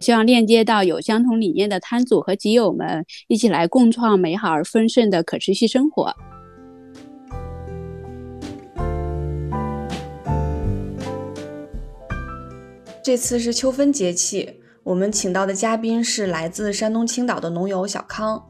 希望链接到有相同理念的摊主和集友们，一起来共创美好而丰盛的可持续生活。这次是秋分节气，我们请到的嘉宾是来自山东青岛的农友小康。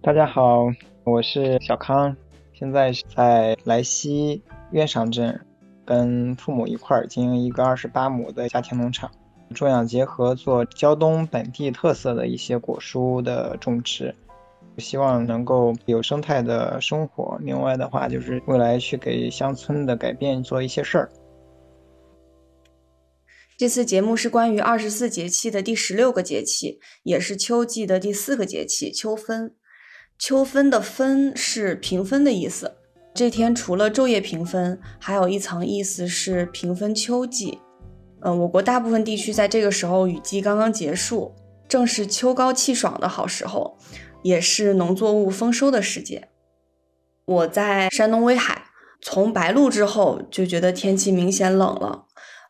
大家好，我是小康，现在在莱西渊上镇，跟父母一块儿经营一个二十八亩的家庭农场。种养结合，做胶东本地特色的一些果蔬的种植，希望能够有生态的生活。另外的话，就是未来去给乡村的改变做一些事儿。这次节目是关于二十四节气的第十六个节气，也是秋季的第四个节气——秋分。秋分的“分”是平分的意思。这天除了昼夜平分，还有一层意思是平分秋季。嗯，我国大部分地区在这个时候雨季刚刚结束，正是秋高气爽的好时候，也是农作物丰收的时节。我在山东威海，从白露之后就觉得天气明显冷了。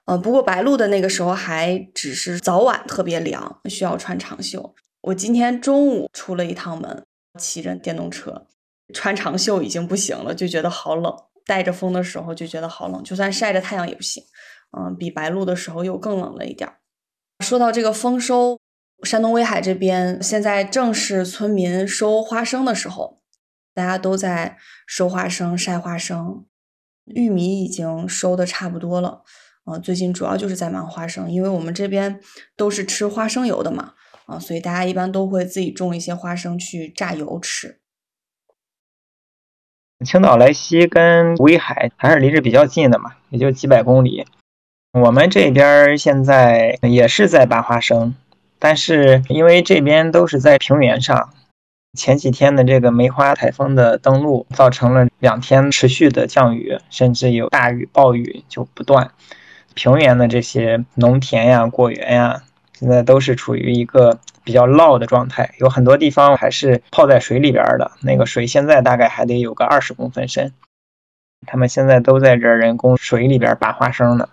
呃，不过白露的那个时候还只是早晚特别凉，需要穿长袖。我今天中午出了一趟门，骑着电动车，穿长袖已经不行了，就觉得好冷。带着风的时候就觉得好冷，就算晒着太阳也不行。嗯，比白露的时候又更冷了一点儿。说到这个丰收，山东威海这边现在正是村民收花生的时候，大家都在收花生、晒花生。玉米已经收的差不多了，啊，最近主要就是在忙花生，因为我们这边都是吃花生油的嘛，啊，所以大家一般都会自己种一些花生去榨油吃。青岛莱西跟威海还是离着比较近的嘛，也就几百公里。我们这边现在也是在拔花生，但是因为这边都是在平原上，前几天的这个梅花台风的登陆，造成了两天持续的降雨，甚至有大雨暴雨就不断。平原的这些农田呀、果园呀，现在都是处于一个比较涝的状态，有很多地方还是泡在水里边的，那个水现在大概还得有个二十公分深。他们现在都在这人工水里边拔花生呢。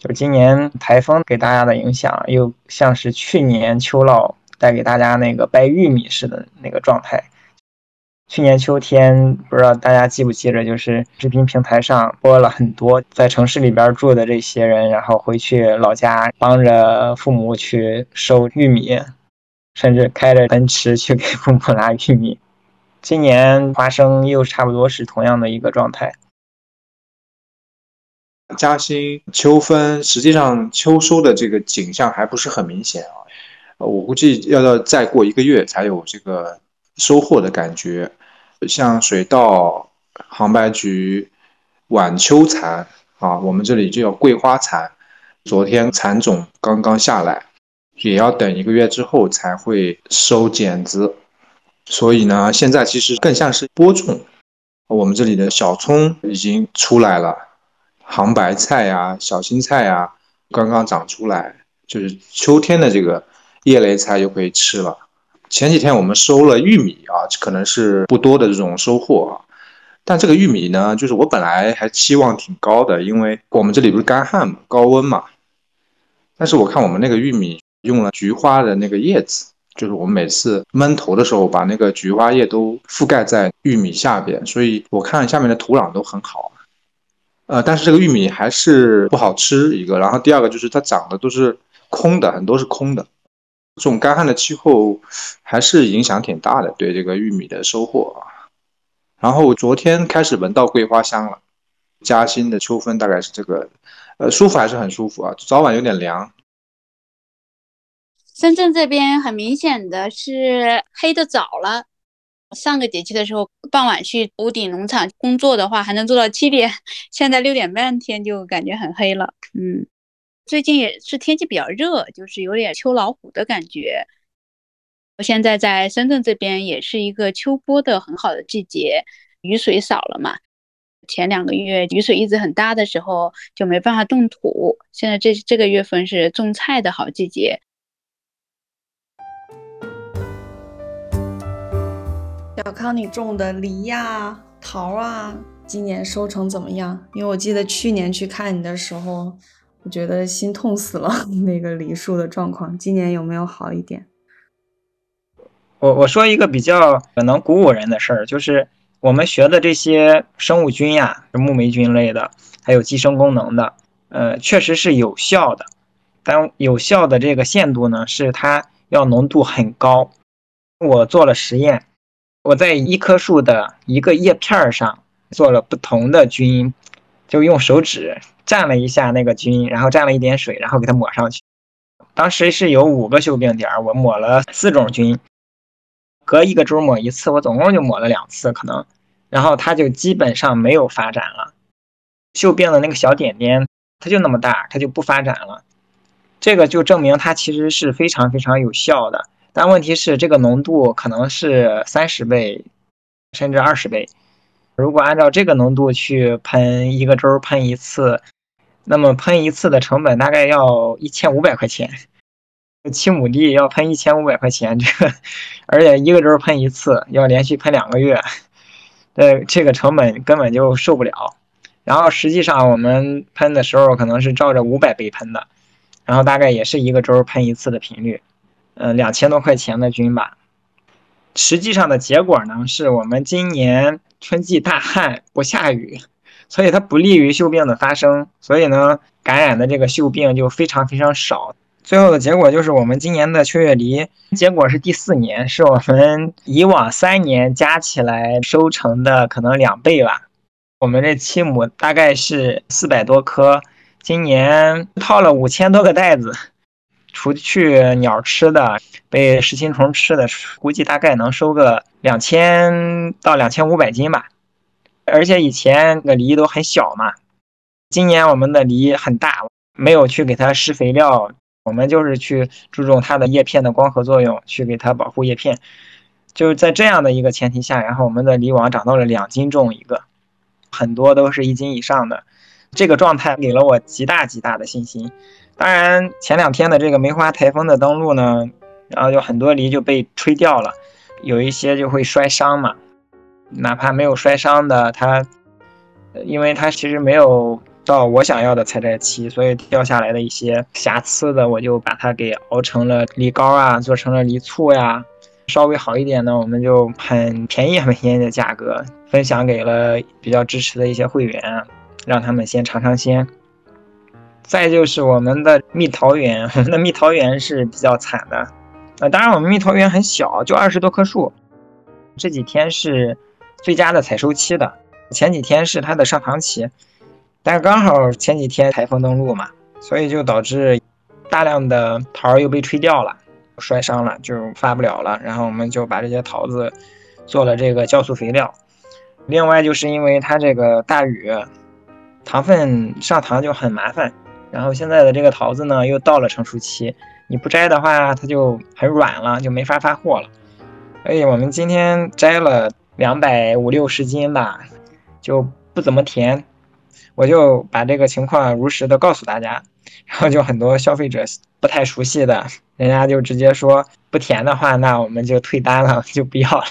就今年台风给大家的影响，又像是去年秋涝带给大家那个掰玉米似的那个状态。去年秋天，不知道大家记不记着，就是视频平台上播了很多在城市里边住的这些人，然后回去老家帮着父母去收玉米，甚至开着奔驰去给父母拉玉米。今年花生又差不多是同样的一个状态。嘉兴秋分，实际上秋收的这个景象还不是很明显啊。我估计要到再过一个月才有这个收获的感觉。像水稻、杭白菊、晚秋蚕啊，我们这里就叫桂花蚕。昨天蚕种刚刚下来，也要等一个月之后才会收剪子。所以呢，现在其实更像是播种。我们这里的小葱已经出来了。杭白菜呀，小青菜呀，刚刚长出来，就是秋天的这个叶类菜就可以吃了。前几天我们收了玉米啊，可能是不多的这种收获啊。但这个玉米呢，就是我本来还期望挺高的，因为我们这里不是干旱嘛，高温嘛。但是我看我们那个玉米用了菊花的那个叶子，就是我们每次闷头的时候，把那个菊花叶都覆盖在玉米下边，所以我看下面的土壤都很好。呃，但是这个玉米还是不好吃一个，然后第二个就是它长的都是空的，很多是空的。这种干旱的气候还是影响挺大的，对这个玉米的收获啊。然后昨天开始闻到桂花香了，嘉兴的秋分大概是这个呃，舒服还是很舒服啊，早晚有点凉。深圳这边很明显的是黑的早了。上个节气的时候，傍晚去屋顶农场工作的话，还能做到七点，现在六点半天就感觉很黑了。嗯，最近也是天气比较热，就是有点秋老虎的感觉。我现在在深圳这边也是一个秋播的很好的季节，雨水少了嘛。前两个月雨水一直很大的时候就没办法动土，现在这这个月份是种菜的好季节。小康，你种的梨呀、桃啊，今年收成怎么样？因为我记得去年去看你的时候，我觉得心痛死了，那个梨树的状况。今年有没有好一点？我我说一个比较可能鼓舞人的事儿，就是我们学的这些生物菌呀，木霉菌类的，还有寄生功能的，呃，确实是有效的。但有效的这个限度呢，是它要浓度很高。我做了实验。我在一棵树的一个叶片上做了不同的菌，就用手指蘸了一下那个菌，然后蘸了一点水，然后给它抹上去。当时是有五个锈病点，我抹了四种菌，隔一个周抹一次，我总共就抹了两次可能，然后它就基本上没有发展了。锈病的那个小点点，它就那么大，它就不发展了。这个就证明它其实是非常非常有效的。但问题是，这个浓度可能是三十倍，甚至二十倍。如果按照这个浓度去喷一个周喷一次，那么喷一次的成本大概要一千五百块钱。七亩地要喷一千五百块钱，这个而且一个周喷一次，要连续喷两个月，呃，这个成本根本就受不了。然后实际上我们喷的时候可能是照着五百倍喷的，然后大概也是一个周喷一次的频率。呃，两千多块钱的菌吧，实际上的结果呢，是我们今年春季大旱不下雨，所以它不利于锈病的发生，所以呢，感染的这个锈病就非常非常少。最后的结果就是我们今年的秋月梨结果是第四年，是我们以往三年加起来收成的可能两倍吧。我们这七亩大概是四百多棵，今年套了五千多个袋子。除去鸟吃的，被食青虫吃的，估计大概能收个两千到两千五百斤吧。而且以前的梨都很小嘛，今年我们的梨很大，没有去给它施肥料，我们就是去注重它的叶片的光合作用，去给它保护叶片。就是在这样的一个前提下，然后我们的梨王长到了两斤重一个，很多都是一斤以上的，这个状态给了我极大极大的信心。当然，前两天的这个梅花台风的登陆呢，然后有很多梨就被吹掉了，有一些就会摔伤嘛。哪怕没有摔伤的，它，因为它其实没有到我想要的采摘期，所以掉下来的一些瑕疵的，我就把它给熬成了梨膏啊，做成了梨醋呀。稍微好一点呢，我们就很便宜很便宜的价格分享给了比较支持的一些会员，让他们先尝尝鲜。再就是我们的蜜桃园，我们的蜜桃园是比较惨的，呃，当然我们蜜桃园很小，就二十多棵树。这几天是最佳的采收期的，前几天是它的上塘期，但是刚好前几天台风登陆嘛，所以就导致大量的桃又被吹掉了，摔伤了，就发不了了。然后我们就把这些桃子做了这个酵素肥料。另外就是因为它这个大雨，糖分上糖就很麻烦。然后现在的这个桃子呢，又到了成熟期，你不摘的话，它就很软了，就没法发货了。所以我们今天摘了两百五六十斤吧，就不怎么甜。我就把这个情况如实的告诉大家，然后就很多消费者不太熟悉的，人家就直接说不甜的话，那我们就退单了，就不要了。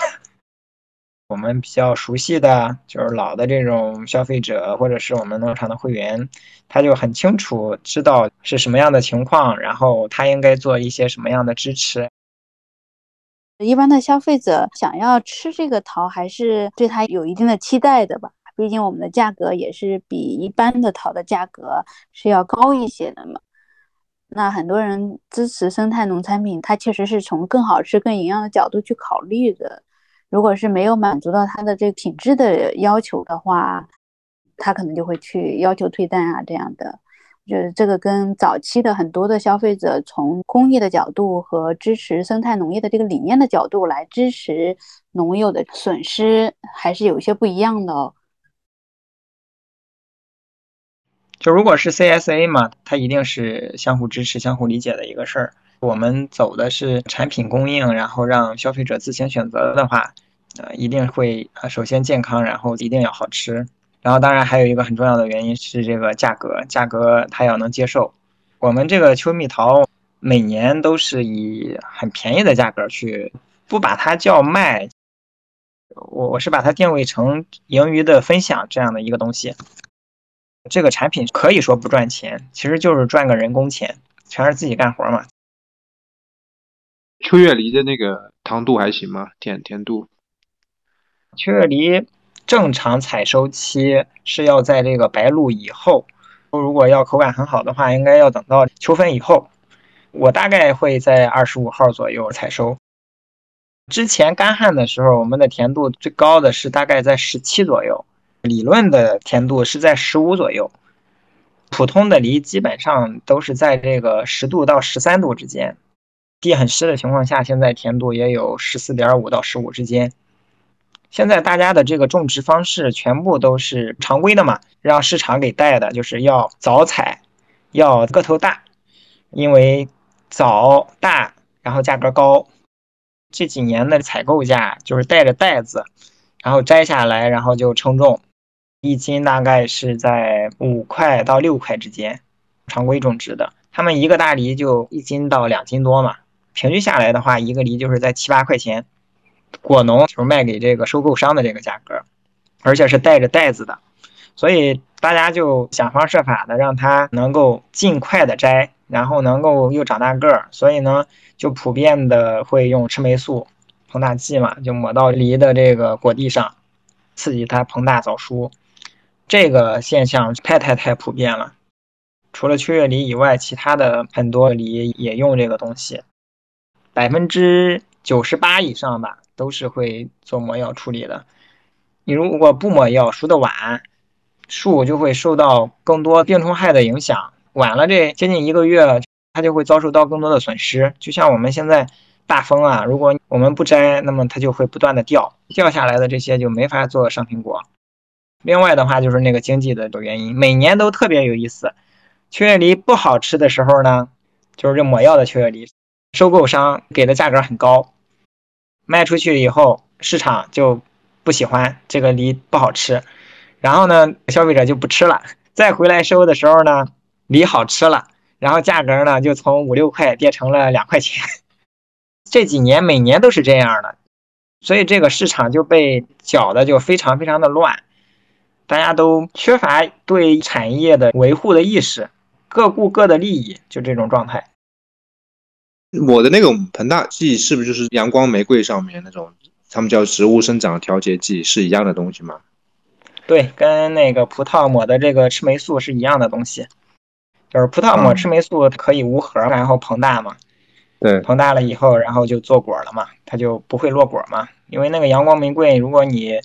我们比较熟悉的就是老的这种消费者，或者是我们农场的会员，他就很清楚知道是什么样的情况，然后他应该做一些什么样的支持。一般的消费者想要吃这个桃，还是对它有一定的期待的吧？毕竟我们的价格也是比一般的桃的价格是要高一些的嘛。那很多人支持生态农产品，它确实是从更好吃、更营养的角度去考虑的。如果是没有满足到他的这个品质的要求的话，他可能就会去要求退单啊这样的。就是这个跟早期的很多的消费者从工业的角度和支持生态农业的这个理念的角度来支持农友的损失，还是有一些不一样的哦。就如果是 CSA 嘛，它一定是相互支持、相互理解的一个事儿。我们走的是产品供应，然后让消费者自行选择的话，呃，一定会啊，首先健康，然后一定要好吃。然后当然还有一个很重要的原因是这个价格，价格它要能接受。我们这个秋蜜桃每年都是以很便宜的价格去，不把它叫卖，我我是把它定位成盈余的分享这样的一个东西。这个产品可以说不赚钱，其实就是赚个人工钱，全是自己干活嘛。秋月梨的那个糖度还行吗？甜甜度？秋月梨正常采收期是要在这个白露以后，如果要口感很好的话，应该要等到秋分以后。我大概会在二十五号左右采收。之前干旱的时候，我们的甜度最高的是大概在十七左右。理论的甜度是在十五左右，普通的梨基本上都是在这个十度到十三度之间。地很湿的情况下，现在甜度也有十四点五到十五之间。现在大家的这个种植方式全部都是常规的嘛，让市场给带的，就是要早采，要个头大，因为早大然后价格高。这几年的采购价就是带着袋子，然后摘下来，然后就称重。一斤大概是在五块到六块之间，常规种植的，他们一个大梨就一斤到两斤多嘛，平均下来的话，一个梨就是在七八块钱，果农就是卖给这个收购商的这个价格，而且是带着袋子的，所以大家就想方设法的让它能够尽快的摘，然后能够又长大个儿，所以呢，就普遍的会用赤霉素膨大剂嘛，就抹到梨的这个果蒂上，刺激它膨大早熟。这个现象太太太普遍了，除了秋月梨以外，其他的很多梨也用这个东西，百分之九十八以上吧，都是会做抹药处理的。你如果不抹药，熟的晚，树就会受到更多病虫害的影响，晚了这接近一个月，它就会遭受到更多的损失。就像我们现在大风啊，如果我们不摘，那么它就会不断的掉，掉下来的这些就没法做上苹果。另外的话就是那个经济的原因，每年都特别有意思。秋叶梨不好吃的时候呢，就是这抹药的秋叶梨，收购商给的价格很高，卖出去以后市场就不喜欢这个梨不好吃，然后呢消费者就不吃了。再回来收的时候呢，梨好吃了，然后价格呢就从五六块变成了两块钱。这几年每年都是这样的，所以这个市场就被搅的就非常非常的乱。大家都缺乏对产业的维护的意识，各顾各的利益，就这种状态。抹的那种膨大剂是不是就是阳光玫瑰上面那种，他们叫植物生长调节剂，是一样的东西吗？对，跟那个葡萄抹的这个赤霉素是一样的东西，就是葡萄抹赤霉素可以无核，然后膨大嘛。对，膨大了以后，然后就做果了嘛，它就不会落果嘛，因为那个阳光玫瑰，如果你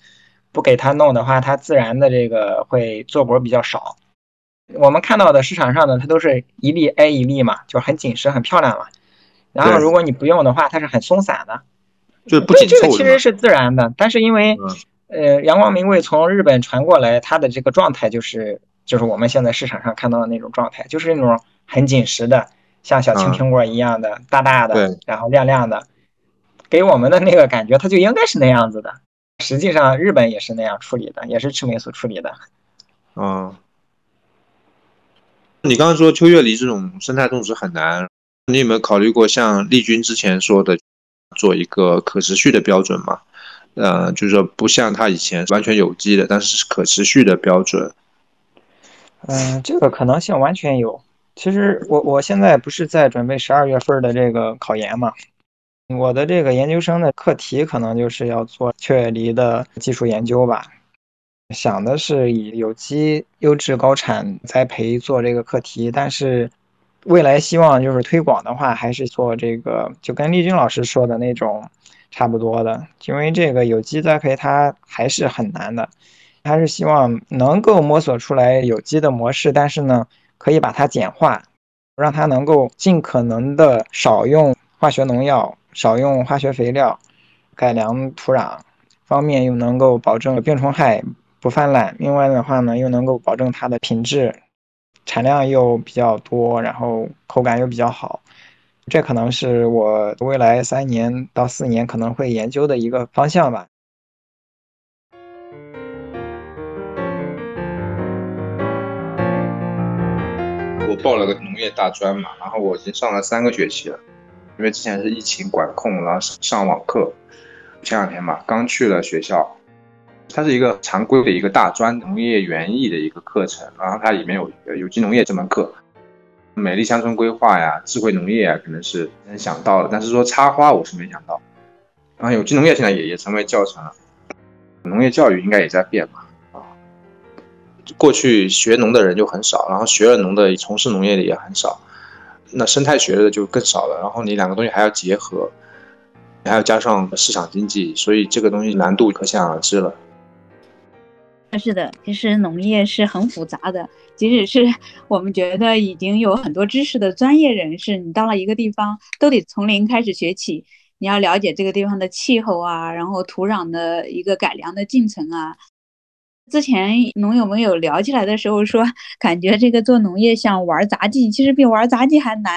不给它弄的话，它自然的这个会做果比较少。我们看到的市场上的它都是一粒挨一粒嘛，就很紧实、很漂亮嘛。然后如果你不用的话，它是很松散的，就不紧凑这个其实是自然的，但是因为呃阳光玫瑰从日本传过来，它的这个状态就是就是我们现在市场上看到的那种状态，就是那种很紧实的，像小青苹果一样的大大的，然后亮亮的，给我们的那个感觉，它就应该是那样子的。实际上，日本也是那样处理的，也是赤霉素处理的。嗯，你刚刚说秋月梨这种生态种植很难，你有没有考虑过像丽君之前说的，做一个可持续的标准嘛？呃，就是说不像他以前完全有机的，但是是可持续的标准。嗯，这个可能性完全有。其实我我现在不是在准备十二月份的这个考研嘛？我的这个研究生的课题可能就是要做雀梨的技术研究吧，想的是以有机优质高产栽培做这个课题，但是未来希望就是推广的话，还是做这个就跟丽君老师说的那种差不多的，因为这个有机栽培它还是很难的，还是希望能够摸索出来有机的模式，但是呢。可以把它简化，让它能够尽可能的少用化学农药、少用化学肥料，改良土壤方面又能够保证病虫害不泛滥。另外的话呢，又能够保证它的品质，产量又比较多，然后口感又比较好。这可能是我未来三年到四年可能会研究的一个方向吧。我报了个农业大专嘛，然后我已经上了三个学期了，因为之前是疫情管控，然后上网课。前两天嘛，刚去了学校，它是一个常规的一个大专农业园艺的一个课程，然后它里面有有机农业这门课，美丽乡村规划呀、智慧农业啊，可能是能想到的，但是说插花我是没想到。然后有机农业现在也也成为教程了，农业教育应该也在变嘛。过去学农的人就很少，然后学了农的从事农业的也很少，那生态学的就更少了。然后你两个东西还要结合，还要加上市场经济，所以这个东西难度可想而知了。是的，其实农业是很复杂的，即使是我们觉得已经有很多知识的专业人士，你到了一个地方都得从零开始学起，你要了解这个地方的气候啊，然后土壤的一个改良的进程啊。之前农友们有聊起来的时候说，感觉这个做农业像玩杂技，其实比玩杂技还难。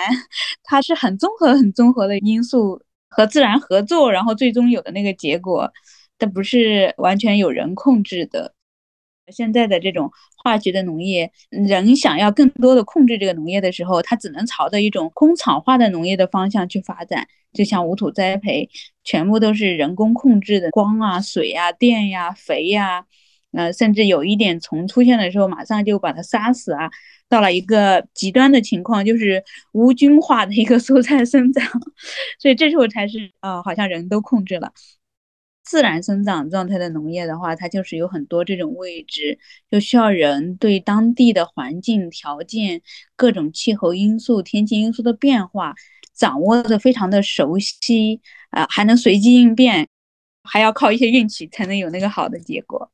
它是很综合、很综合的因素和自然合作，然后最终有的那个结果，它不是完全有人控制的。现在的这种化学的农业，人想要更多的控制这个农业的时候，它只能朝着一种工厂化的农业的方向去发展。就像无土栽培，全部都是人工控制的，光啊、水呀、电呀、肥呀。呃，甚至有一点虫出现的时候，马上就把它杀死啊！到了一个极端的情况，就是无菌化的一个蔬菜生长，所以这时候才是啊，好像人都控制了自然生长状态的农业的话，它就是有很多这种位置，就需要人对当地的环境条件、各种气候因素、天气因素的变化掌握的非常的熟悉啊，还能随机应变，还要靠一些运气才能有那个好的结果。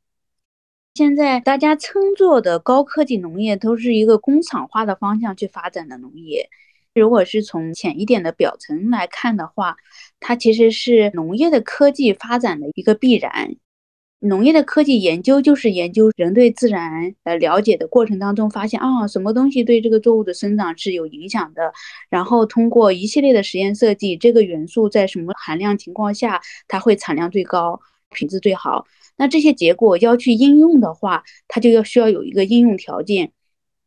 现在大家称作的高科技农业，都是一个工厂化的方向去发展的农业。如果是从浅一点的表层来看的话，它其实是农业的科技发展的一个必然。农业的科技研究就是研究人对自然呃了解的过程当中，发现啊什么东西对这个作物的生长是有影响的，然后通过一系列的实验设计，这个元素在什么含量情况下它会产量最高，品质最好。那这些结果要去应用的话，它就要需要有一个应用条件。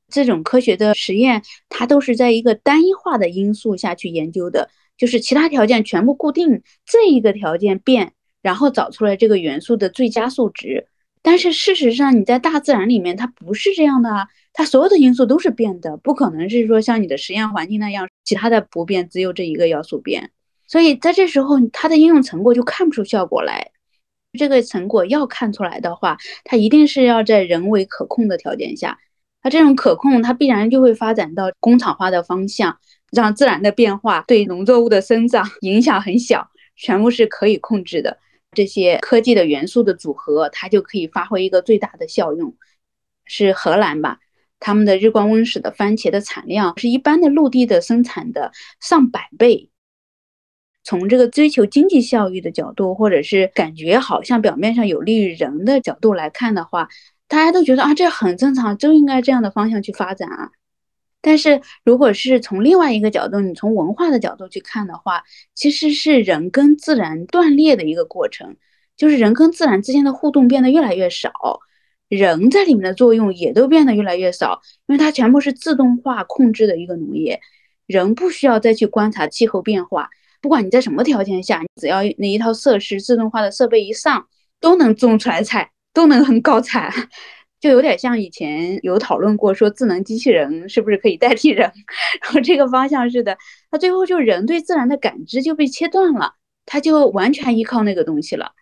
这种科学的实验，它都是在一个单一化的因素下去研究的，就是其他条件全部固定，这一个条件变，然后找出来这个元素的最佳数值。但是事实上，你在大自然里面，它不是这样的啊，它所有的因素都是变的，不可能是说像你的实验环境那样，其他的不变，只有这一个要素变。所以在这时候，它的应用成果就看不出效果来。这个成果要看出来的话，它一定是要在人为可控的条件下。它这种可控，它必然就会发展到工厂化的方向，让自然的变化对农作物的生长 影响很小，全部是可以控制的。这些科技的元素的组合，它就可以发挥一个最大的效用。是荷兰吧？他们的日光温室的番茄的产量是一般的陆地的生产的上百倍。从这个追求经济效益的角度，或者是感觉好像表面上有利于人的角度来看的话，大家都觉得啊，这很正常，就应该这样的方向去发展啊。但是如果是从另外一个角度，你从文化的角度去看的话，其实是人跟自然断裂的一个过程，就是人跟自然之间的互动变得越来越少，人在里面的作用也都变得越来越少，因为它全部是自动化控制的一个农业，人不需要再去观察气候变化。不管你在什么条件下，只要那一套设施自动化的设备一上，都能种出来菜，都能很高产，就有点像以前有讨论过，说智能机器人是不是可以代替人，然后这个方向似的，那最后就人对自然的感知就被切断了，他就完全依靠那个东西了，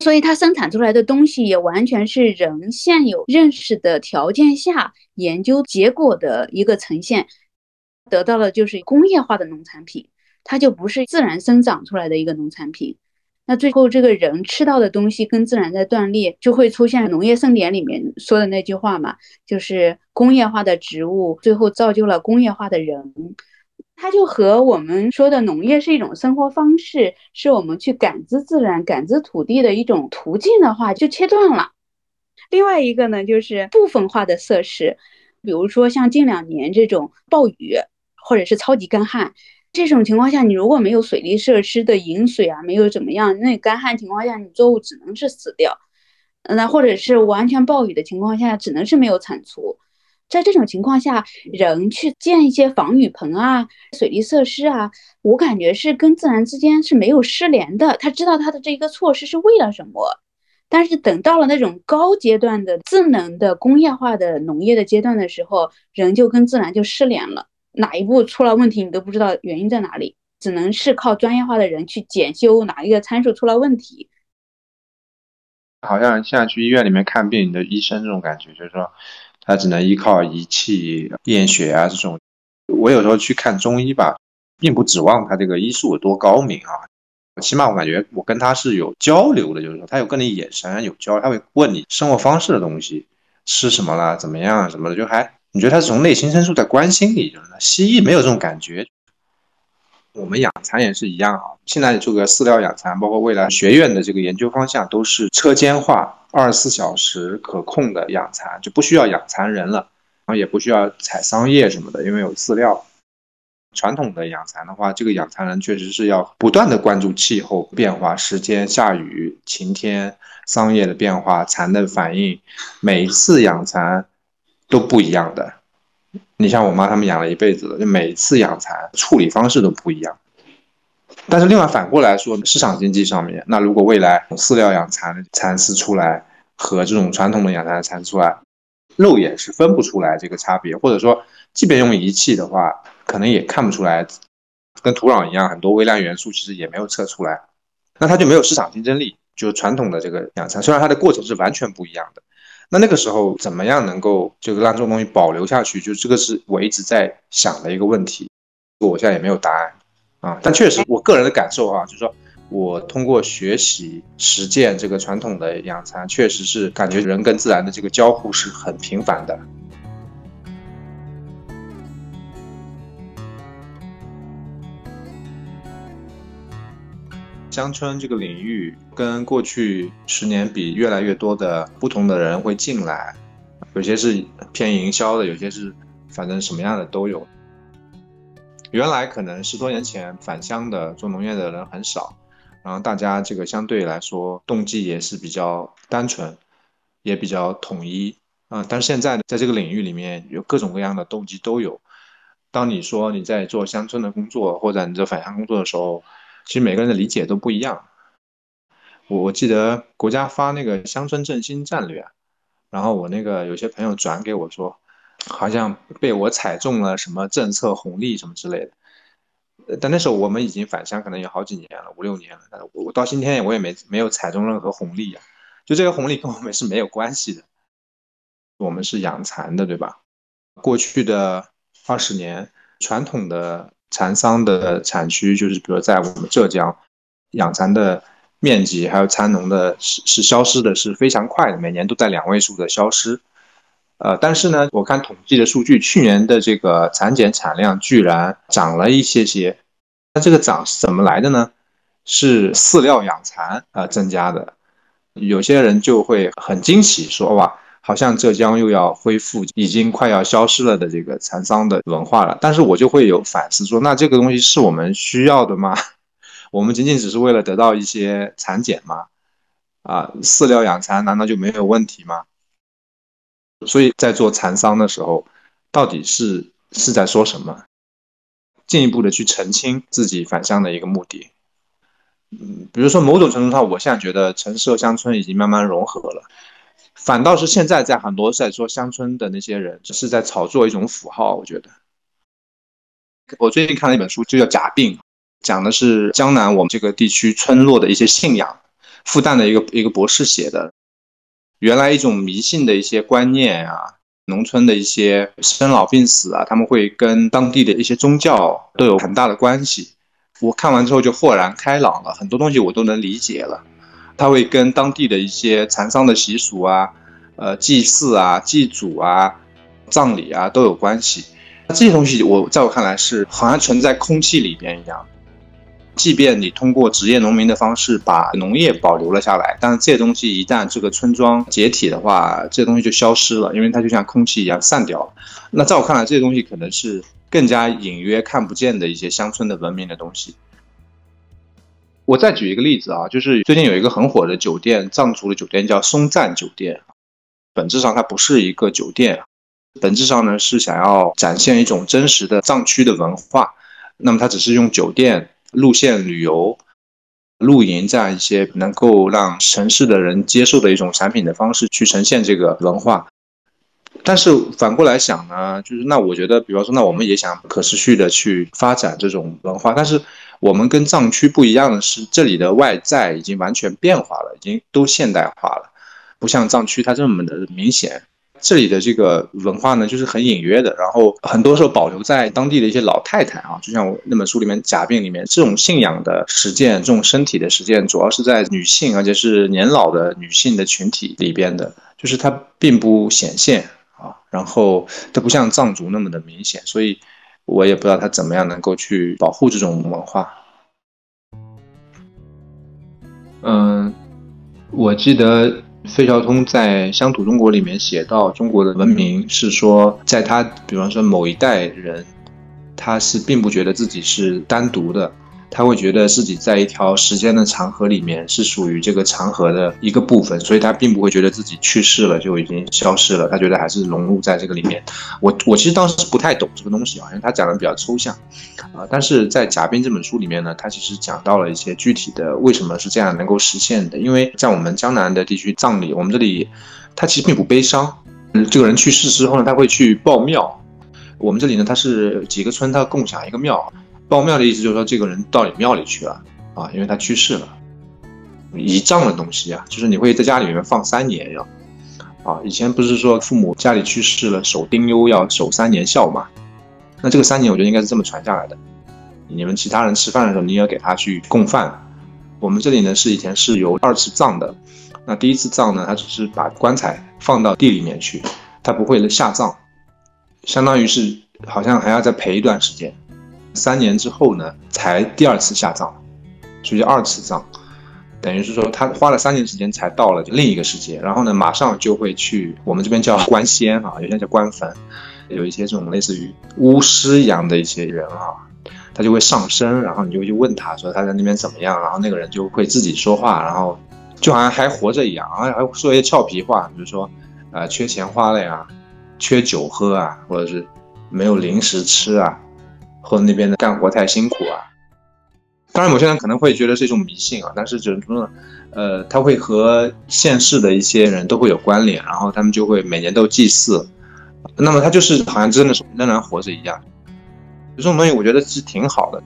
所以它生产出来的东西也完全是人现有认识的条件下研究结果的一个呈现，得到了就是工业化的农产品。它就不是自然生长出来的一个农产品，那最后这个人吃到的东西跟自然在断裂，就会出现农业盛典里面说的那句话嘛，就是工业化的植物最后造就了工业化的人。它就和我们说的农业是一种生活方式，是我们去感知自然、感知土地的一种途径的话，就切断了。另外一个呢，就是部分化的设施，比如说像近两年这种暴雨或者是超级干旱，这种情况下，你如果没有水利设施的引水啊，没有怎么样，那干旱情况下，你作物只能是死掉。那或者是完全暴雨的情况下，只能是没有产出。在这种情况下，人去建一些防雨棚啊、水利设施啊，我感觉是跟自然之间是没有失联的。他知道他的这一个措施是为了什么，但是等到了那种高阶段的智能的工业化的农业的阶段的时候，人就跟自然就失联了。哪一步出了问题，你都不知道原因在哪里，只能是靠专业化的人去检修哪一个参数出了问题。好像现在去医院里面看病的医生这种感觉，就是说。他只能依靠仪器验血啊，这种。我有时候去看中医吧，并不指望他这个医术有多高明啊，起码我感觉我跟他是有交流的，就是说他有跟你眼神有交，他会问你生活方式的东西，吃什么了，怎么样什么的，就还你觉得他是从内心深处在关心你，就是西医没有这种感觉。我们养蚕也是一样啊，现在这个饲料养蚕，包括未来学院的这个研究方向，都是车间化、二十四小时可控的养蚕，就不需要养蚕人了，然后也不需要采桑叶什么的，因为有饲料。传统的养蚕的话，这个养蚕人确实是要不断的关注气候变化、时间、下雨、晴天、桑叶的变化、蚕的反应，每一次养蚕都不一样的。你像我妈他们养了一辈子了，就每次养蚕处理方式都不一样。但是另外反过来说，市场经济上面，那如果未来饲料养蚕蚕丝出来和这种传统的养蚕蚕丝出来，肉眼是分不出来这个差别，或者说即便用仪器的话，可能也看不出来。跟土壤一样，很多微量元素其实也没有测出来，那它就没有市场竞争力。就是传统的这个养蚕，虽然它的过程是完全不一样的。那那个时候怎么样能够就是让这种东西保留下去？就这个是我一直在想的一个问题，我现在也没有答案啊。但确实，我个人的感受啊，就是说我通过学习实践这个传统的养蚕，确实是感觉人跟自然的这个交互是很频繁的。乡村这个领域跟过去十年比，越来越多的不同的人会进来，有些是偏营销的，有些是反正什么样的都有。原来可能十多年前返乡的做农业的人很少，然后大家这个相对来说动机也是比较单纯，也比较统一啊。但是现在在这个领域里面有各种各样的动机都有。当你说你在做乡村的工作或者你在返乡工作的时候，其实每个人的理解都不一样。我我记得国家发那个乡村振兴战略，然后我那个有些朋友转给我说，好像被我踩中了什么政策红利什么之类的。但那时候我们已经返乡，可能有好几年了，五六年了。我到今天我也没没有踩中任何红利啊，就这个红利跟我们是没有关系的。我们是养蚕的，对吧？过去的二十年，传统的。蚕桑的产区就是，比如在我们浙江，养蚕的面积还有蚕农的是是消失的是非常快的，每年都在两位数的消失。呃，但是呢，我看统计的数据，去年的这个蚕茧产量居然涨了一些些。那这个涨是怎么来的呢？是饲料养蚕啊增加的。有些人就会很惊喜说哇。好像浙江又要恢复已经快要消失了的这个蚕桑的文化了，但是我就会有反思说，那这个东西是我们需要的吗？我们仅仅只是为了得到一些蚕茧吗？啊，饲料养蚕难道就没有问题吗？所以在做蚕桑的时候，到底是是在说什么？进一步的去澄清自己返乡的一个目的。嗯，比如说某种程度上，我现在觉得城市和乡村已经慢慢融合了。反倒是现在在很多在说乡村的那些人，只是在炒作一种符号。我觉得，我最近看了一本书，就叫《假病》，讲的是江南我们这个地区村落的一些信仰。复旦的一个一个博士写的，原来一种迷信的一些观念啊，农村的一些生老病死啊，他们会跟当地的一些宗教都有很大的关系。我看完之后就豁然开朗了，很多东西我都能理解了。它会跟当地的一些蚕桑的习俗啊、呃祭祀啊、祭祖啊、葬礼啊都有关系。那这些东西我在我看来是好像存在空气里边一样。即便你通过职业农民的方式把农业保留了下来，但是这些东西一旦这个村庄解体的话，这些东西就消失了，因为它就像空气一样散掉了。那在我看来，这些东西可能是更加隐约看不见的一些乡村的文明的东西。我再举一个例子啊，就是最近有一个很火的酒店，藏族的酒店叫松赞酒店，本质上它不是一个酒店，本质上呢是想要展现一种真实的藏区的文化。那么它只是用酒店。路线旅游、露营这样一些能够让城市的人接受的一种产品的方式去呈现这个文化，但是反过来想呢，就是那我觉得，比方说，那我们也想可持续的去发展这种文化，但是我们跟藏区不一样的是，这里的外在已经完全变化了，已经都现代化了，不像藏区它这么的明显。这里的这个文化呢，就是很隐约的，然后很多时候保留在当地的一些老太太啊，就像我那本书里面《假病》里面，这种信仰的实践，这种身体的实践，主要是在女性，而且是年老的女性的群体里边的，就是它并不显现，然后它不像藏族那么的明显，所以我也不知道它怎么样能够去保护这种文化。嗯，我记得。费孝通在《乡土中国》里面写到，中国的文明是说，在他比方说某一代人，他是并不觉得自己是单独的。他会觉得自己在一条时间的长河里面是属于这个长河的一个部分，所以他并不会觉得自己去世了就已经消失了，他觉得还是融入在这个里面。我我其实当时不太懂这个东西啊，因为他讲的比较抽象，啊，但是在《贾冰》这本书里面呢，他其实讲到了一些具体的为什么是这样能够实现的。因为在我们江南的地区葬礼，我们这里他其实并不悲伤，嗯，这个人去世之后呢，他会去报庙，我们这里呢，他是几个村他共享一个庙。报庙的意思就是说，这个人到你庙里去了啊，因为他去世了。仪仗的东西啊，就是你会在家里面放三年要啊。以前不是说父母家里去世了守丁忧要守三年孝嘛？那这个三年我觉得应该是这么传下来的。你们其他人吃饭的时候，你也要给他去供饭。我们这里呢是以前是有二次葬的，那第一次葬呢，他只是把棺材放到地里面去，他不会下葬，相当于是好像还要再陪一段时间。三年之后呢，才第二次下葬，所以二次葬，等于是说他花了三年时间才到了另一个世界，然后呢，马上就会去我们这边叫官仙啊，有些叫官坟，有一些这种类似于巫师一样的一些人啊，他就会上身，然后你就去问他说他在那边怎么样，然后那个人就会自己说话，然后就好像还活着一样，还还说一些俏皮话，比如说，呃，缺钱花了呀，缺酒喝啊，或者是没有零食吃啊。或者那边的干活太辛苦啊，当然某些人可能会觉得是一种迷信啊，但是怎么说呢？呃，他会和现世的一些人都会有关联，然后他们就会每年都祭祀，那么他就是好像真的是仍然活着一样。这种东西我觉得是挺好的，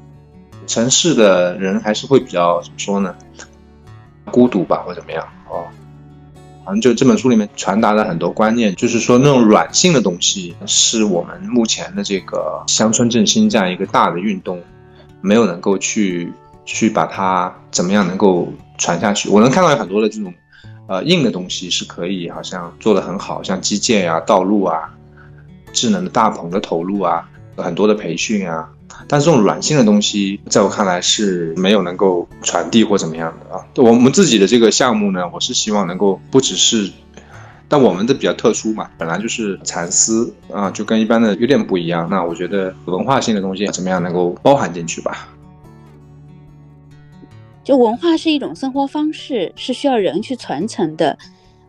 城市的人还是会比较怎么说呢？孤独吧，或怎么样哦。反正就这本书里面传达了很多观念，就是说那种软性的东西是我们目前的这个乡村振兴这样一个大的运动，没有能够去去把它怎么样能够传下去。我能看到有很多的这种呃硬的东西是可以好像做得很好，像基建呀、道路啊、智能的大棚的投入啊、很多的培训啊。但是这种软性的东西，在我看来是没有能够传递或怎么样的啊。我们自己的这个项目呢，我是希望能够不只是，但我们的比较特殊嘛，本来就是蚕丝啊，就跟一般的有点不一样。那我觉得文化性的东西怎么样能够包含进去吧？就文化是一种生活方式，是需要人去传承的。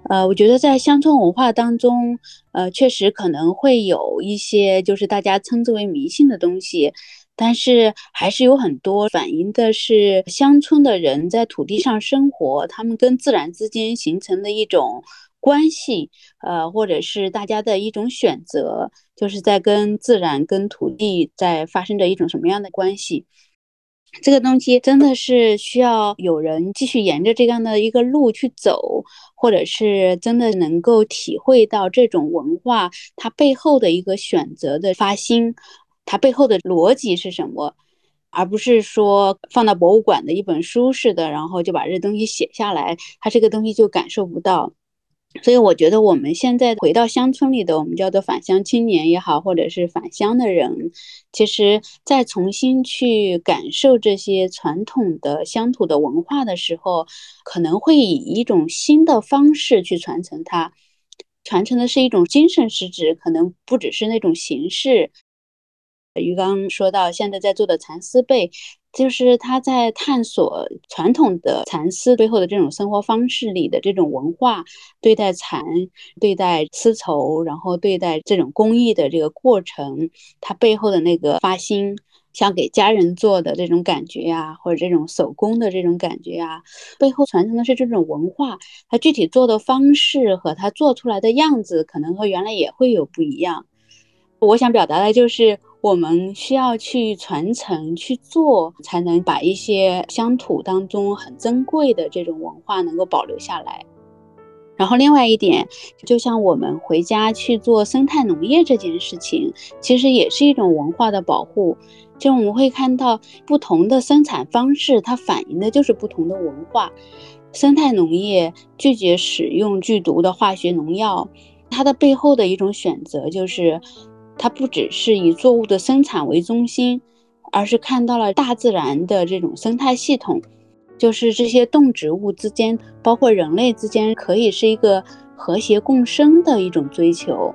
呃，我觉得在乡村文化当中，呃，确实可能会有一些就是大家称之为迷信的东西，但是还是有很多反映的是乡村的人在土地上生活，他们跟自然之间形成的一种关系，呃，或者是大家的一种选择，就是在跟自然、跟土地在发生着一种什么样的关系。这个东西真的是需要有人继续沿着这样的一个路去走，或者是真的能够体会到这种文化它背后的一个选择的发心，它背后的逻辑是什么？而不是说放到博物馆的一本书似的，然后就把这东西写下来，它这个东西就感受不到。所以我觉得我们现在回到乡村里的，我们叫做返乡青年也好，或者是返乡的人，其实再重新去感受这些传统的乡土的文化的时候，可能会以一种新的方式去传承它，传承的是一种精神实质，可能不只是那种形式。鱼缸说到现在在做的蚕丝被。就是他在探索传统的蚕丝背后的这种生活方式里的这种文化，对待蚕、对待丝绸，然后对待这种工艺的这个过程，它背后的那个发心，像给家人做的这种感觉呀，或者这种手工的这种感觉呀，背后传承的是这种文化。它具体做的方式和它做出来的样子，可能和原来也会有不一样。我想表达的就是。我们需要去传承去做，才能把一些乡土当中很珍贵的这种文化能够保留下来。然后另外一点，就像我们回家去做生态农业这件事情，其实也是一种文化的保护。就我们会看到不同的生产方式，它反映的就是不同的文化。生态农业拒绝使用剧毒的化学农药，它的背后的一种选择就是。它不只是以作物的生产为中心，而是看到了大自然的这种生态系统，就是这些动植物之间，包括人类之间，可以是一个和谐共生的一种追求，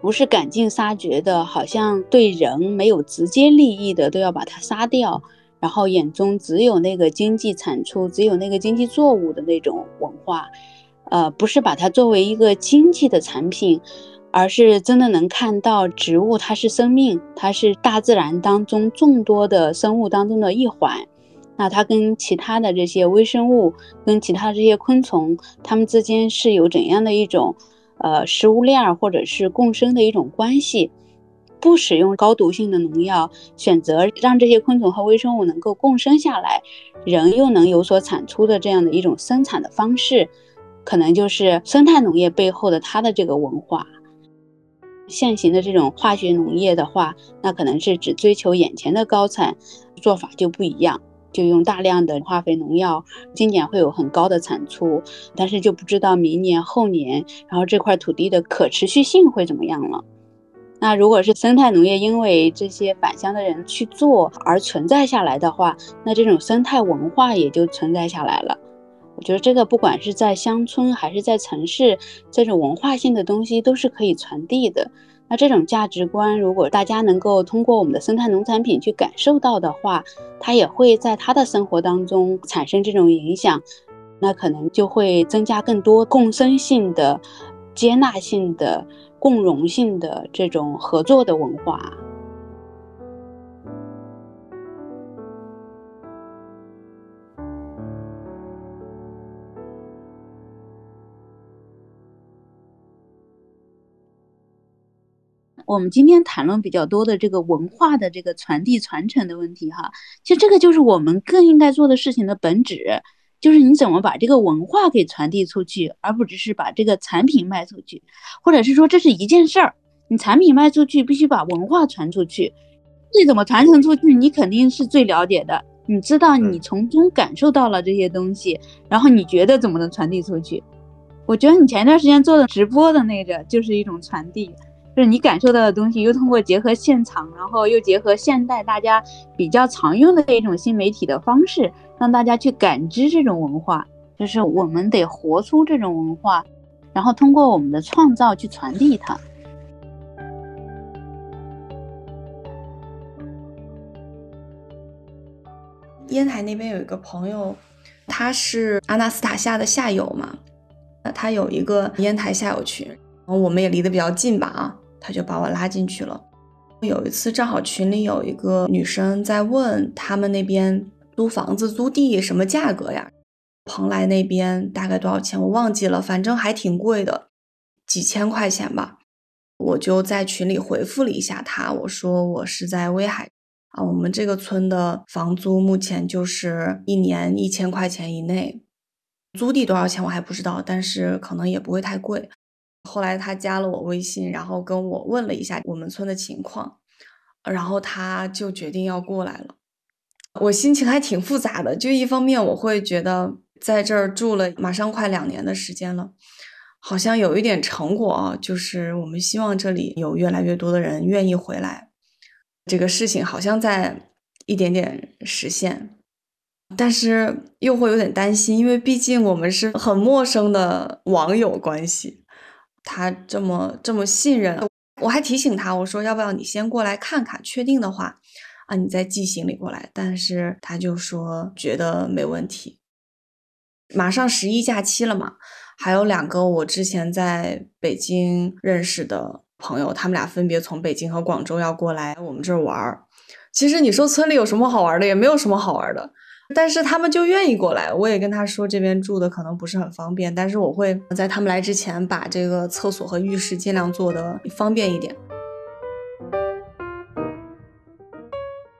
不是赶尽杀绝的，好像对人没有直接利益的都要把它杀掉，然后眼中只有那个经济产出，只有那个经济作物的那种文化，呃，不是把它作为一个经济的产品。而是真的能看到植物，它是生命，它是大自然当中众多的生物当中的一环。那它跟其他的这些微生物，跟其他这些昆虫，它们之间是有怎样的一种呃食物链或者是共生的一种关系？不使用高毒性的农药，选择让这些昆虫和微生物能够共生下来，人又能有所产出的这样的一种生产的方式，可能就是生态农业背后的它的这个文化。现行的这种化学农业的话，那可能是只追求眼前的高产，做法就不一样，就用大量的化肥农药，今年会有很高的产出，但是就不知道明年后年，然后这块土地的可持续性会怎么样了。那如果是生态农业，因为这些返乡的人去做而存在下来的话，那这种生态文化也就存在下来了。我觉得这个不管是在乡村还是在城市，这种文化性的东西都是可以传递的。那这种价值观，如果大家能够通过我们的生态农产品去感受到的话，他也会在他的生活当中产生这种影响，那可能就会增加更多共生性的、接纳性的、共融性的这种合作的文化。我们今天谈论比较多的这个文化的这个传递传承的问题，哈，其实这个就是我们更应该做的事情的本质，就是你怎么把这个文化给传递出去，而不只是把这个产品卖出去，或者是说这是一件事儿，你产品卖出去必须把文化传出去，这怎么传承出去，你肯定是最了解的，你知道你从中感受到了这些东西，然后你觉得怎么能传递出去？我觉得你前一段时间做的直播的那个就是一种传递。就是你感受到的东西，又通过结合现场，然后又结合现代大家比较常用的一种新媒体的方式，让大家去感知这种文化。就是我们得活出这种文化，然后通过我们的创造去传递它。烟台那边有一个朋友，他是阿纳斯塔夏的下游嘛，他有一个烟台下游群，我们也离得比较近吧啊。他就把我拉进去了。有一次正好群里有一个女生在问他们那边租房子租地什么价格呀？蓬莱那边大概多少钱？我忘记了，反正还挺贵的，几千块钱吧。我就在群里回复了一下他，我说我是在威海啊，我们这个村的房租目前就是一年一千块钱以内，租地多少钱我还不知道，但是可能也不会太贵。后来他加了我微信，然后跟我问了一下我们村的情况，然后他就决定要过来了。我心情还挺复杂的。就一方面，我会觉得在这儿住了马上快两年的时间了，好像有一点成果啊，就是我们希望这里有越来越多的人愿意回来，这个事情好像在一点点实现。但是又会有点担心，因为毕竟我们是很陌生的网友关系，他这么这么信任，我还提醒他，我说要不要你先过来看看，确定的话啊，你再寄行李过来。但是他就说觉得没问题。马上十一假期了嘛，还有两个我之前在北京认识的朋友，他们俩分别从北京和广州要过来我们这儿玩儿。其实你说村里有什么好玩的，也没有什么好玩的。但是他们就愿意过来，我也跟他说这边住的可能不是很方便，但是我会在他们来之前把这个厕所和浴室尽量做的方便一点。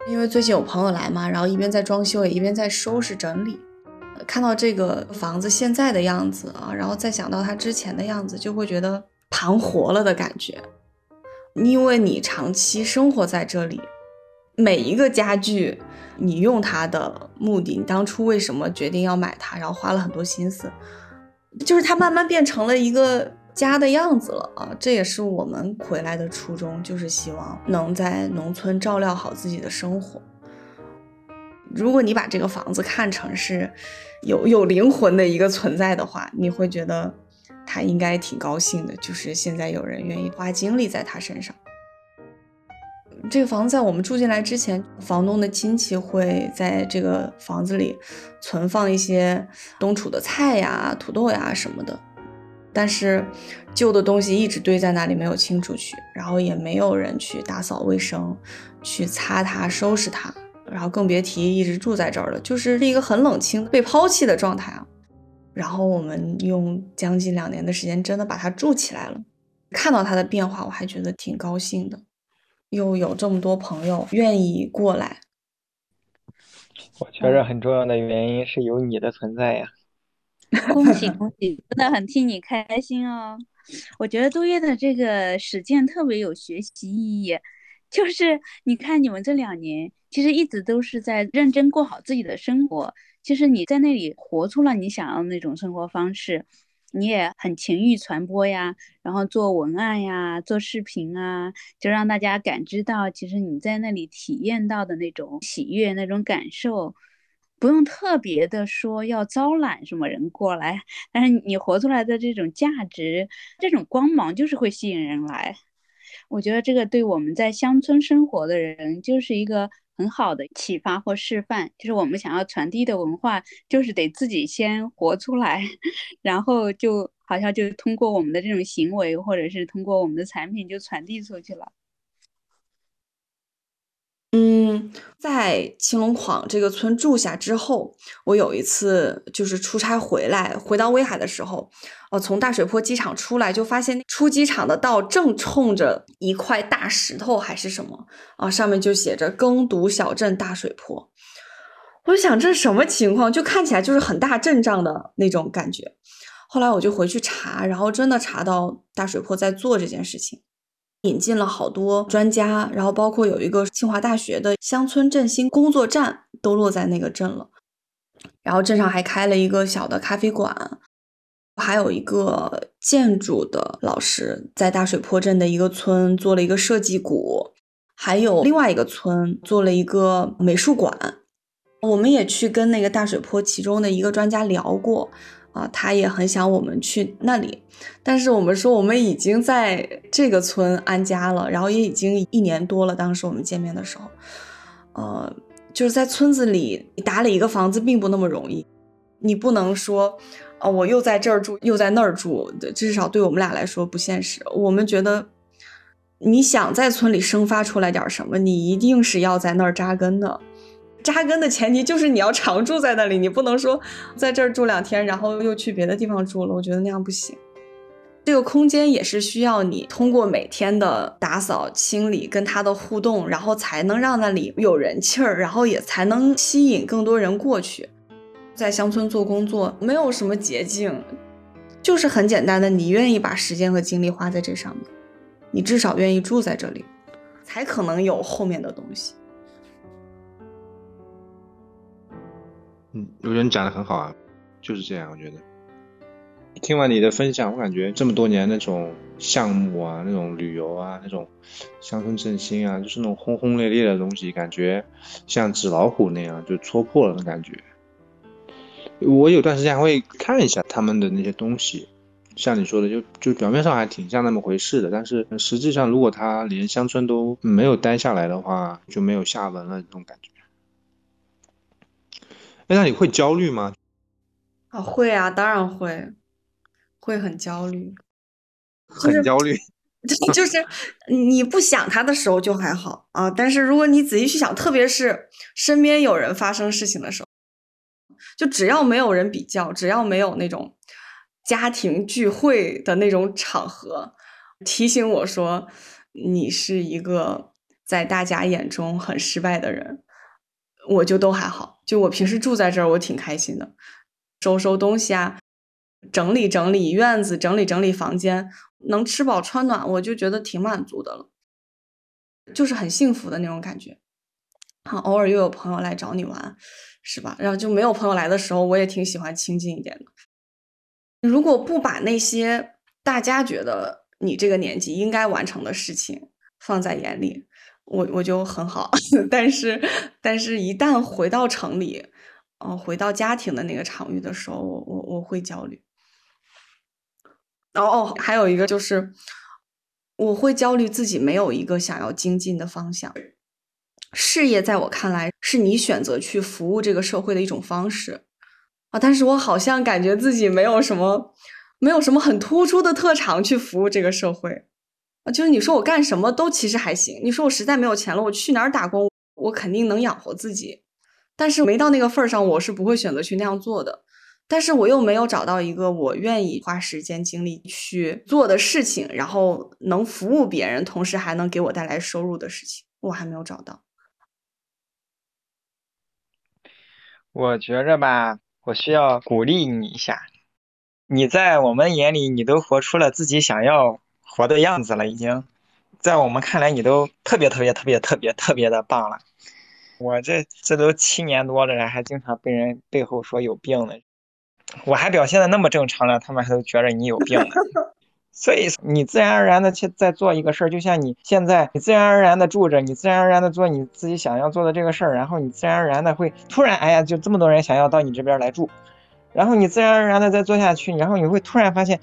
因为最近有朋友来嘛，然后一边在装修，也一边在收拾整理，看到这个房子现在的样子啊，然后再想到他之前的样子，就会觉得盘活了的感觉，因为你长期生活在这里。每一个家具，你用它的目的，你当初为什么决定要买它，然后花了很多心思，就是它慢慢变成了一个家的样子了啊！这也是我们回来的初衷，就是希望能在农村照料好自己的生活。如果你把这个房子看成是有有灵魂的一个存在的话，你会觉得他应该挺高兴的，就是现在有人愿意花精力在他身上。这个房子在我们住进来之前，房东的亲戚会在这个房子里存放一些冬储的菜呀、土豆呀什么的。但是旧的东西一直堆在那里，没有清出去，然后也没有人去打扫卫生、去擦它、收拾它，然后更别提一直住在这儿了，就是一个很冷清、被抛弃的状态啊。然后我们用将近两年的时间，真的把它住起来了。看到它的变化，我还觉得挺高兴的。又有这么多朋友愿意过来，我觉着很重要的原因是有你的存在呀。恭喜 恭喜，真的很替你开心哦。我觉得杜月的这个实践特别有学习意义，就是你看你们这两年其实一直都是在认真过好自己的生活，其实你在那里活出了你想要的那种生活方式。你也很勤于传播呀，然后做文案呀，做视频啊，就让大家感知到，其实你在那里体验到的那种喜悦、那种感受，不用特别的说要招揽什么人过来，但是你活出来的这种价值、这种光芒，就是会吸引人来。我觉得这个对我们在乡村生活的人，就是一个。很好的启发或示范，就是我们想要传递的文化，就是得自己先活出来，然后就好像就通过我们的这种行为，或者是通过我们的产品就传递出去了。嗯，在青龙坊这个村住下之后，我有一次就是出差回来，回到威海的时候，呃，从大水坡机场出来，就发现出机场的道正冲着一块大石头还是什么啊，上面就写着“耕读小镇大水坡”。我就想这什么情况？就看起来就是很大阵仗的那种感觉。后来我就回去查，然后真的查到大水坡在做这件事情。引进了好多专家，然后包括有一个清华大学的乡村振兴工作站都落在那个镇了，然后镇上还开了一个小的咖啡馆，还有一个建筑的老师在大水坡镇的一个村做了一个设计股，还有另外一个村做了一个美术馆，我们也去跟那个大水坡其中的一个专家聊过。啊，他也很想我们去那里，但是我们说我们已经在这个村安家了，然后也已经一年多了。当时我们见面的时候，呃，就是在村子里打理一个房子并不那么容易，你不能说，啊，我又在这儿住，又在那儿住，至少对我们俩来说不现实。我们觉得，你想在村里生发出来点什么，你一定是要在那儿扎根的。扎根的前提就是你要常住在那里，你不能说在这儿住两天，然后又去别的地方住了。我觉得那样不行。这个空间也是需要你通过每天的打扫清理跟它的互动，然后才能让那里有人气儿，然后也才能吸引更多人过去。在乡村做工作没有什么捷径，就是很简单的，你愿意把时间和精力花在这上面，你至少愿意住在这里，才可能有后面的东西。嗯，我觉得你讲的很好啊，就是这样，我觉得。听完你的分享，我感觉这么多年那种项目啊，那种旅游啊，那种乡村振兴啊，就是那种轰轰烈烈的东西，感觉像纸老虎那样就戳破了的感觉。我有段时间还会看一下他们的那些东西，像你说的，就就表面上还挺像那么回事的，但是实际上如果他连乡村都没有待下来的话，就没有下文了这种感觉。哎，那你会焦虑吗？啊，会啊，当然会。会很焦虑，很焦虑，就是你不想他的时候就还好啊，但是如果你仔细去想，特别是身边有人发生事情的时候，就只要没有人比较，只要没有那种家庭聚会的那种场合提醒我说你是一个在大家眼中很失败的人，我就都还好。就我平时住在这儿，我挺开心的，收收东西啊。整理整理院子，整理整理房间，能吃饱穿暖，我就觉得挺满足的了，就是很幸福的那种感觉。好，偶尔又有朋友来找你玩，是吧？然后就没有朋友来的时候，我也挺喜欢清静一点的。如果不把那些大家觉得你这个年纪应该完成的事情放在眼里，我我就很好。但是，但是一旦回到城里，嗯，回到家庭的那个场域的时候，我我我会焦虑。哦哦，还有一个就是，我会焦虑自己没有一个想要精进的方向。事业在我看来是你选择去服务这个社会的一种方式啊，但是我好像感觉自己没有什么，没有什么很突出的特长去服务这个社会。就是你说我干什么都其实还行，你说我实在没有钱了，我去哪儿打工，我肯定能养活自己。但是没到那个份儿上，我是不会选择去那样做的。但是我又没有找到一个我愿意花时间精力去做的事情，然后能服务别人，同时还能给我带来收入的事情，我还没有找到。我觉着吧，我需要鼓励你一下。你在我们眼里，你都活出了自己想要活的样子了，已经，在我们看来，你都特别特别特别特别特别的棒了。我这这都七年多了，还经常被人背后说有病呢。我还表现的那么正常了，他们还都觉得你有病呢。所以你自然而然的去在做一个事儿，就像你现在，你自然而然的住着，你自然而然的做你自己想要做的这个事儿，然后你自然而然的会突然，哎呀，就这么多人想要到你这边来住，然后你自然而然的再做下去，然后你会突然发现，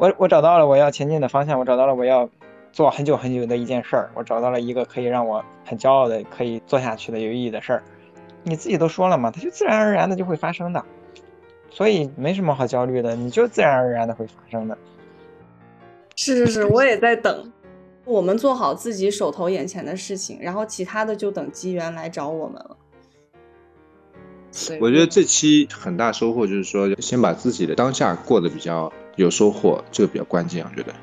我我找到了我要前进的方向，我找到了我要做很久很久的一件事儿，我找到了一个可以让我很骄傲的可以做下去的有意义的事儿，你自己都说了嘛，它就自然而然的就会发生的。所以没什么好焦虑的，你就自然而然的会发生的。是是是，我也在等，我们做好自己手头眼前的事情，然后其他的就等机缘来找我们了。我觉得这期很大收获就是说，先把自己的当下过得比较有收获，这个比较关键。我觉得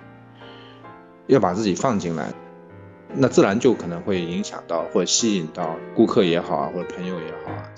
要把自己放进来，那自然就可能会影响到或者吸引到顾客也好啊，或者朋友也好啊。